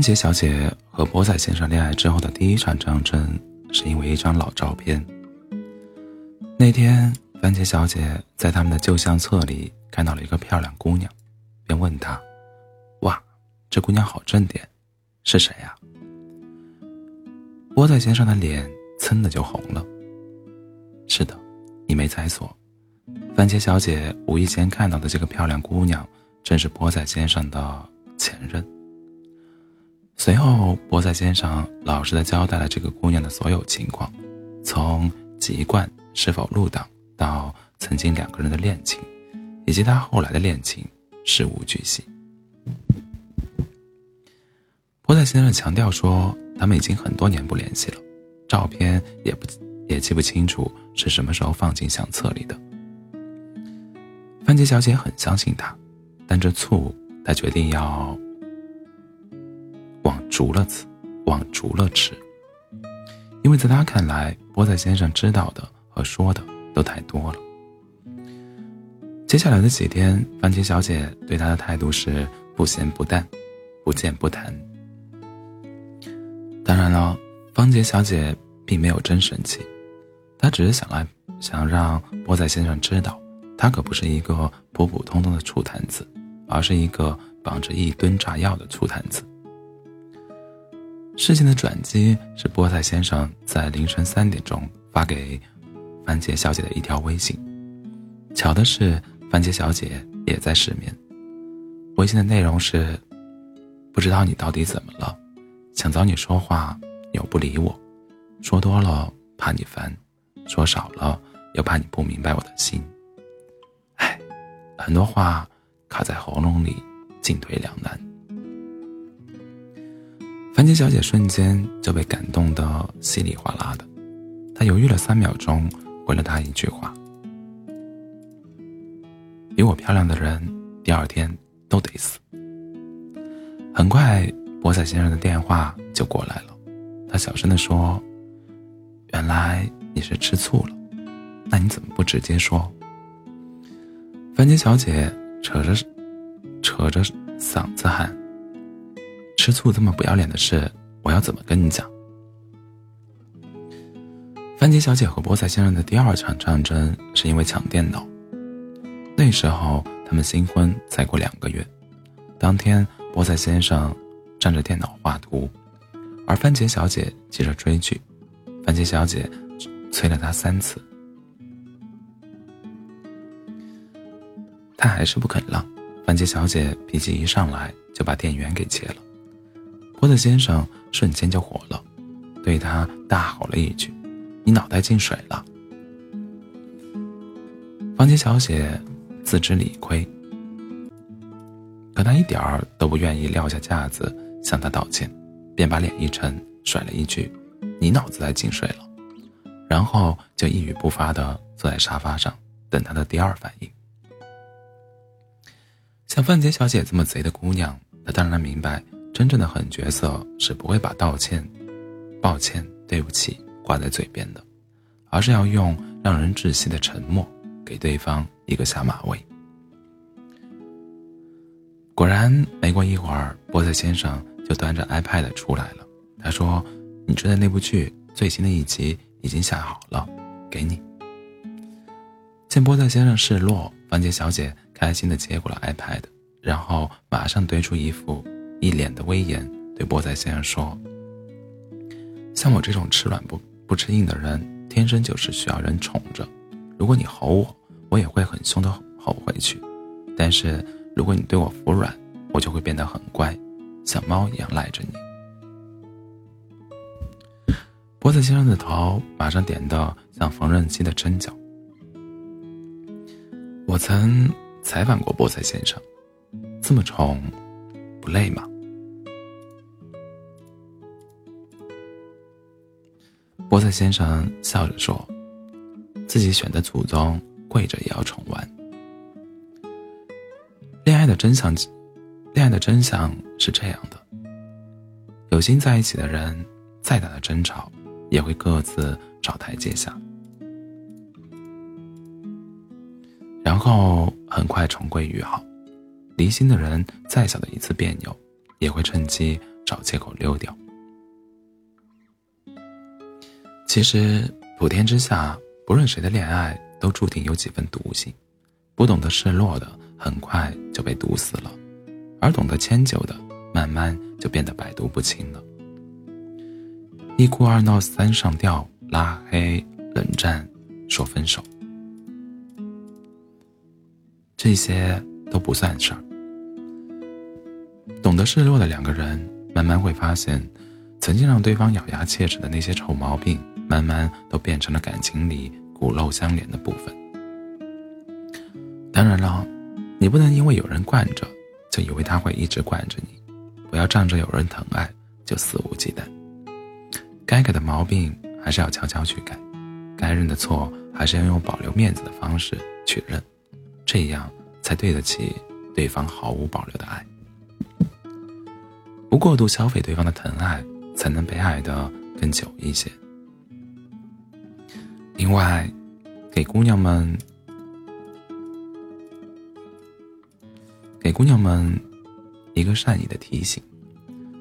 番茄小姐和波仔先生恋爱之后的第一场战争，是因为一张老照片。那天，番茄小姐在他们的旧相册里看到了一个漂亮姑娘，便问她：“哇，这姑娘好正点，是谁呀？”波仔先生的脸噌的就红了。是的，你没猜错，番茄小姐无意间看到的这个漂亮姑娘，正是波仔先生的前任。随后，波仔先生老实的交代了这个姑娘的所有情况，从籍贯是否入党，到曾经两个人的恋情，以及他后来的恋情，事无巨细。波塞先生强调说，他们已经很多年不联系了，照片也不也记不清楚是什么时候放进相册里的。番茄小姐很相信他，但这醋，她决定要。足了吃，往足了吃。因为在他看来，波仔先生知道的和说的都太多了。接下来的几天，番茄小姐对他的态度是不咸不淡，不见不谈。当然了，番茄小姐并没有真生气，她只是想来想让波仔先生知道，他可不是一个普普通通的醋坛子，而是一个绑着一吨炸药的醋坛子。事情的转机是菠菜先生在凌晨三点钟发给番茄小姐的一条微信。巧的是，番茄小姐也在失眠。微信的内容是：“不知道你到底怎么了，想找你说话又不理我，说多了怕你烦，说少了又怕你不明白我的心。唉，很多话卡在喉咙里，进退两难。”番茄小姐瞬间就被感动得稀里哗啦的，她犹豫了三秒钟，回了他一句话：“比我漂亮的人，第二天都得死。”很快，博仔先生的电话就过来了，他小声地说：“原来你是吃醋了，那你怎么不直接说？”番茄小姐扯着扯着嗓子喊。吃醋这么不要脸的事，我要怎么跟你讲？番茄小姐和菠菜先生的第二场战争是因为抢电脑。那时候他们新婚才过两个月。当天，菠菜先生站着电脑画图，而番茄小姐急着追剧。番茄小姐催了他三次，他还是不肯让。番茄小姐脾气一上来，就把电源给切了。胡子先生瞬间就火了，对他大吼了一句：“你脑袋进水了！”方杰小姐自知理亏，可她一点儿都不愿意撂下架子向他道歉，便把脸一沉，甩了一句：“你脑子在进水了！”然后就一语不发的坐在沙发上等他的第二反应。像范杰小姐这么贼的姑娘，她当然明白。真正的狠角色是不会把道歉、抱歉、对不起挂在嘴边的，而是要用让人窒息的沉默给对方一个下马威。果然，没过一会儿，波特先生就端着 iPad 出来了。他说：“你追的那部剧最新的一集已经下好了，给你。”见波特先生示弱，番茄小姐开心的接过了 iPad，然后马上堆出一副。一脸的威严，对波仔先生说：“像我这种吃软不不吃硬的人，天生就是需要人宠着。如果你吼我，我也会很凶的吼回去；但是如果你对我服软，我就会变得很乖，像猫一样赖着你。”波仔先生的头马上点的像缝纫机的针脚。我曾采访过波仔先生，这么宠，累吗？波特先生笑着说：“自己选的祖宗，跪着也要宠完。”恋爱的真相，恋爱的真相是这样的：有心在一起的人，再大的争吵，也会各自找台阶下，然后很快重归于好；离心的人，再小的一次别扭，也会趁机找借口溜掉。其实，普天之下，不论谁的恋爱都注定有几分毒性。不懂得示弱的，很快就被毒死了；而懂得迁就的，慢慢就变得百毒不侵了。一哭二闹三上吊，拉黑冷战，说分手，这些都不算事儿。懂得示弱的两个人，慢慢会发现，曾经让对方咬牙切齿的那些臭毛病，慢慢都变成了感情里骨肉相连的部分。当然了，你不能因为有人惯着，就以为他会一直惯着你。不要仗着有人疼爱就肆无忌惮。该改的毛病还是要悄悄去改，该认的错还是要用保留面子的方式去认，这样才对得起对方毫无保留的爱。过度消费对方的疼爱，才能被爱的更久一些。另外，给姑娘们。给姑娘们一个善意的提醒：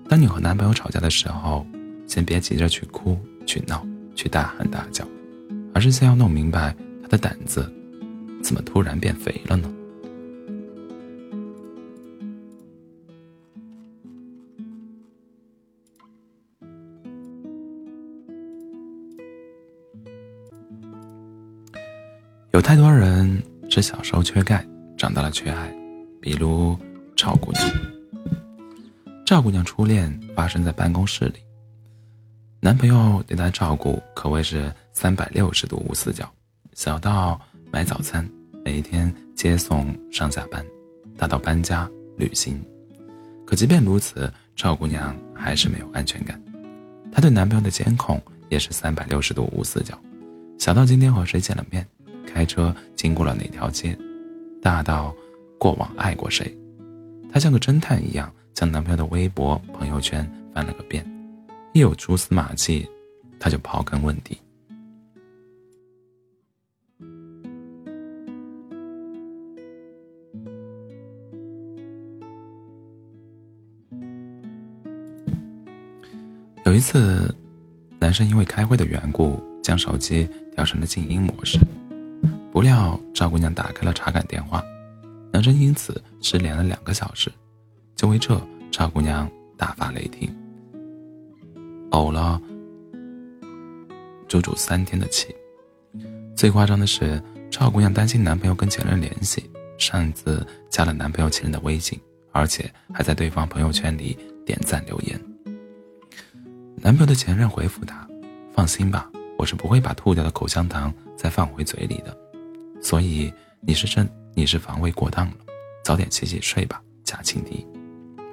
当你和男朋友吵架的时候，先别急着去哭、去闹、去大喊大叫，而是先要弄明白他的胆子怎么突然变肥了呢？有太多人是小时候缺钙，长大了缺爱。比如赵姑娘，赵姑娘初恋发生在办公室里，男朋友对她照顾可谓是三百六十度无死角，小到买早餐，每一天接送上下班，大到搬家旅行。可即便如此，赵姑娘还是没有安全感。她对男朋友的监控也是三百六十度无死角，小到今天和谁见了面，开车经过了哪条街，大到。过往爱过谁？她像个侦探一样，将男朋友的微博、朋友圈翻了个遍，一有蛛丝马迹，她就刨根问底。有一次，男生因为开会的缘故，将手机调成了静音模式，不料赵姑娘打开了查看电话。男生因此失联了两个小时，就为这赵姑娘大发雷霆，呕了足足三天的气。最夸张的是，赵姑娘担心男朋友跟前任联系，擅自加了男朋友前任的微信，而且还在对方朋友圈里点赞留言。男朋友的前任回复她：“放心吧，我是不会把吐掉的口香糖再放回嘴里的，所以你是真。”你是防卫过当了，早点洗洗睡吧，假情敌。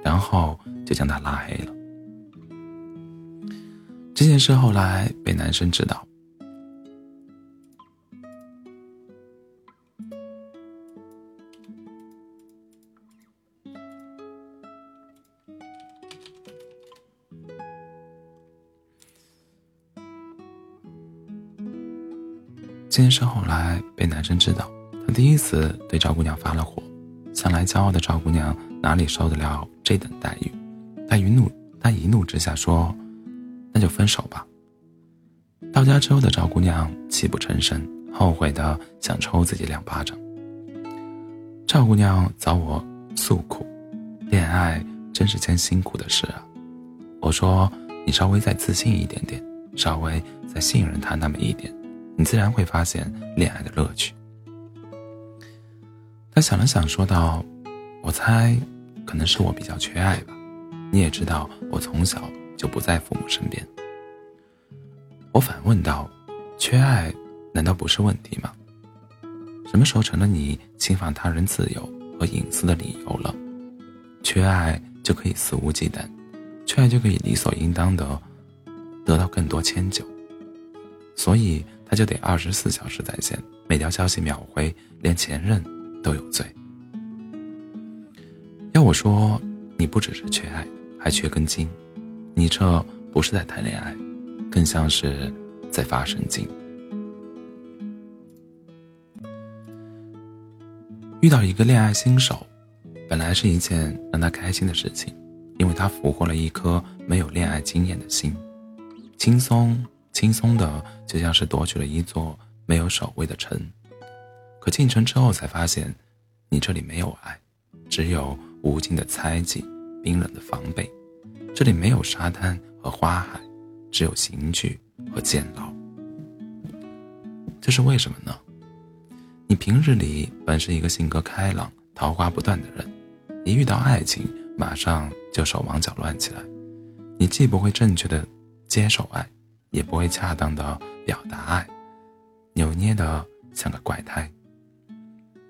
然后就将他拉黑了。这件事后来被男生知道。这件事后来被男生知道。他第一次对赵姑娘发了火，向来骄傲的赵姑娘哪里受得了这等待遇？他一怒，他一怒之下说：“那就分手吧。”到家之后的赵姑娘泣不成声，后悔的想抽自己两巴掌。赵姑娘找我诉苦：“恋爱真是件辛苦的事啊。”我说：“你稍微再自信一点点，稍微再信任他那么一点，你自然会发现恋爱的乐趣。”他想了想，说道：“我猜，可能是我比较缺爱吧。你也知道，我从小就不在父母身边。”我反问道：“缺爱难道不是问题吗？什么时候成了你侵犯他人自由和隐私的理由了？缺爱就可以肆无忌惮，缺爱就可以理所应当的得到更多迁就，所以他就得二十四小时在线，每条消息秒回，连前任。”都有罪。要我说，你不只是缺爱，还缺根筋。你这不是在谈恋爱，更像是在发神经。遇到一个恋爱新手，本来是一件让他开心的事情，因为他俘获了一颗没有恋爱经验的心，轻松轻松的，就像是夺取了一座没有守卫的城。可进城之后才发现，你这里没有爱，只有无尽的猜忌、冰冷的防备。这里没有沙滩和花海，只有刑具和监牢。这是为什么呢？你平日里本是一个性格开朗、桃花不断的人，一遇到爱情，马上就手忙脚乱起来。你既不会正确的接受爱，也不会恰当的表达爱，扭捏的像个怪胎。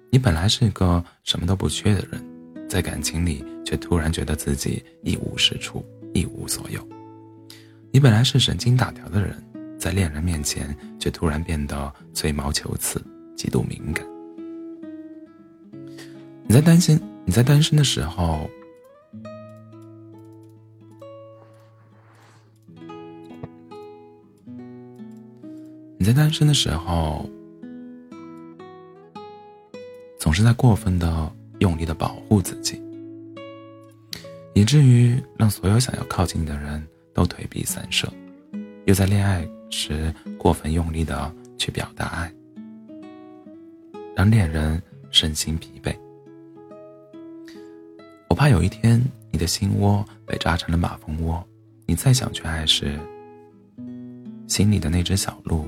你本来是一个什么都不缺的人，在感情里却突然觉得自己一无是处、一无所有。你本来是神经大条的人，在恋人面前却突然变得吹毛求疵、极度敏感。你在担心你在单身的时候，在单身的时候。总是在过分的用力的保护自己，以至于让所有想要靠近你的人都退避三舍；又在恋爱时过分用力的去表达爱，让恋人身心疲惫。我怕有一天你的心窝被扎成了马蜂窝，你再想去爱时，心里的那只小鹿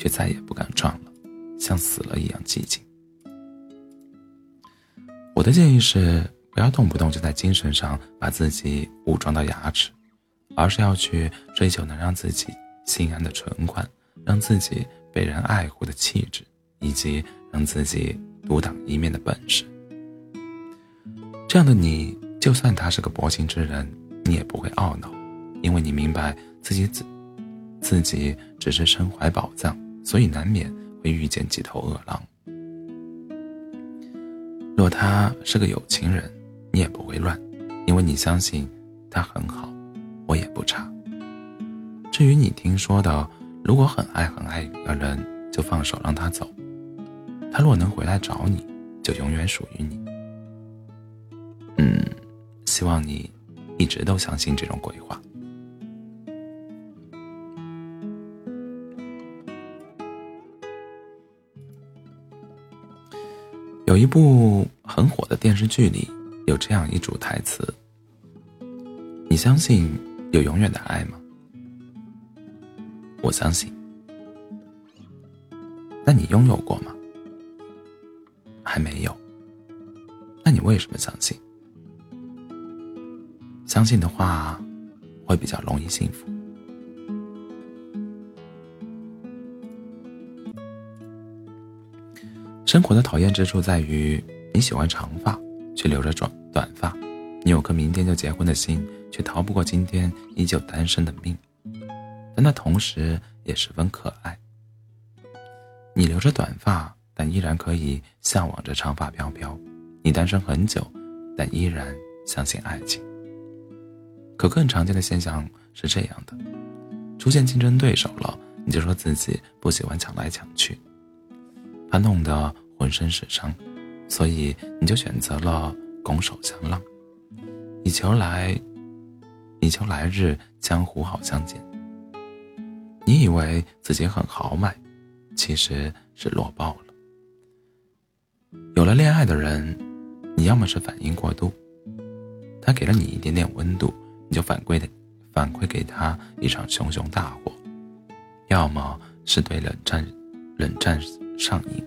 却再也不敢撞了，像死了一样寂静。我的建议是，不要动不动就在精神上把自己武装到牙齿，而是要去追求能让自己心安的存款，让自己被人爱护的气质，以及让自己独当一面的本事。这样的你，就算他是个薄情之人，你也不会懊恼，因为你明白自己自自己只是身怀宝藏，所以难免会遇见几头恶狼。若他是个有情人，你也不会乱，因为你相信他很好，我也不差。至于你听说的，如果很爱很爱一个人，就放手让他走，他若能回来找你，就永远属于你。嗯，希望你一直都相信这种鬼话。一部很火的电视剧里有这样一组台词：“你相信有永远的爱吗？”我相信。那你拥有过吗？还没有。那你为什么相信？相信的话，会比较容易幸福。生活的讨厌之处在于，你喜欢长发，却留着短短发；你有颗明天就结婚的心，却逃不过今天依旧单身的命。但那同时也十分可爱。你留着短发，但依然可以向往着长发飘飘；你单身很久，但依然相信爱情。可更常见的现象是这样的：出现竞争对手了，你就说自己不喜欢抢来抢去。他弄得浑身是伤，所以你就选择了拱手相让，以求来，以求来日江湖好相见。你以为自己很豪迈，其实是弱爆了。有了恋爱的人，你要么是反应过度，他给了你一点点温度，你就反馈的反馈给他一场熊熊大火；要么是对冷战，冷战。上瘾，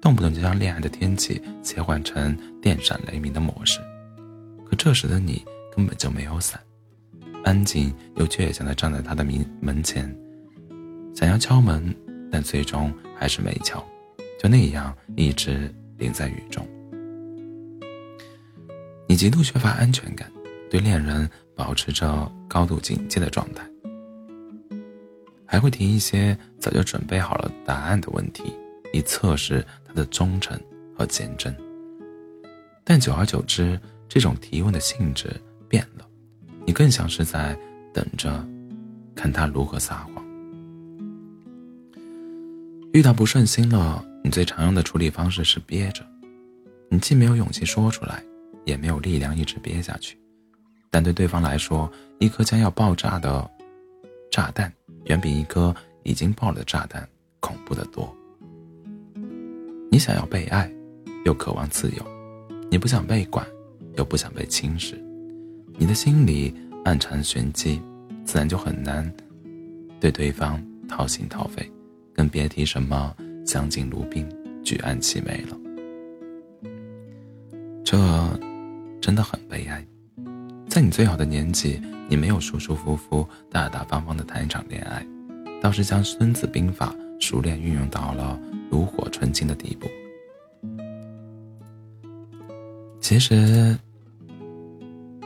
动不动就将恋爱的天气切换成电闪雷鸣的模式。可这时的你根本就没有伞，安静又倔强地站在他的门门前，想要敲门，但最终还是没敲，就那样一直淋在雨中。你极度缺乏安全感，对恋人保持着高度警戒的状态，还会提一些早就准备好了答案的问题。以测试他的忠诚和坚贞，但久而久之，这种提问的性质变了，你更像是在等着看他如何撒谎。遇到不顺心了，你最常用的处理方式是憋着，你既没有勇气说出来，也没有力量一直憋下去，但对对方来说，一颗将要爆炸的炸弹，远比一颗已经爆了的炸弹恐怖的多。你想要被爱，又渴望自由；你不想被管，又不想被轻视。你的心里暗藏玄机，自然就很难对对方掏心掏肺，更别提什么相敬如宾、举案齐眉了。这真的很悲哀。在你最好的年纪，你没有舒舒服服、大大方方的谈一场恋爱，倒是将《孙子兵法》熟练运用到了炉火纯青的地步。其实，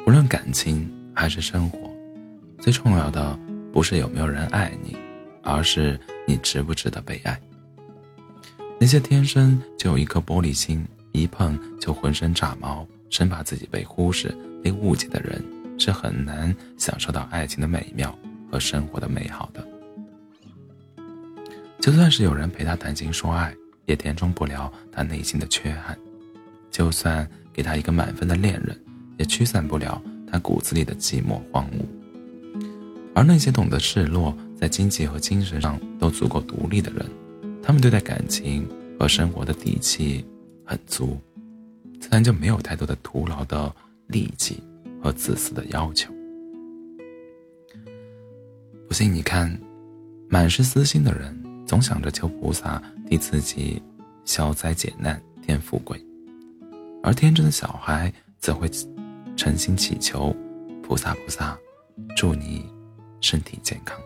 无论感情还是生活，最重要的不是有没有人爱你，而是你值不值得被爱。那些天生就有一颗玻璃心。一碰就浑身炸毛，生怕自己被忽视、被误解的人，是很难享受到爱情的美妙和生活的美好的。就算是有人陪他谈情说爱，也填充不了他内心的缺憾；就算给他一个满分的恋人，也驱散不了他骨子里的寂寞荒芜。而那些懂得示弱，在经济和精神上都足够独立的人，他们对待感情和生活的底气。很足，自然就没有太多的徒劳的力气和自私的要求。不信你看，满是私心的人，总想着求菩萨替自己消灾解难、添富贵；而天真的小孩则会诚心祈求菩萨菩萨，祝你身体健康。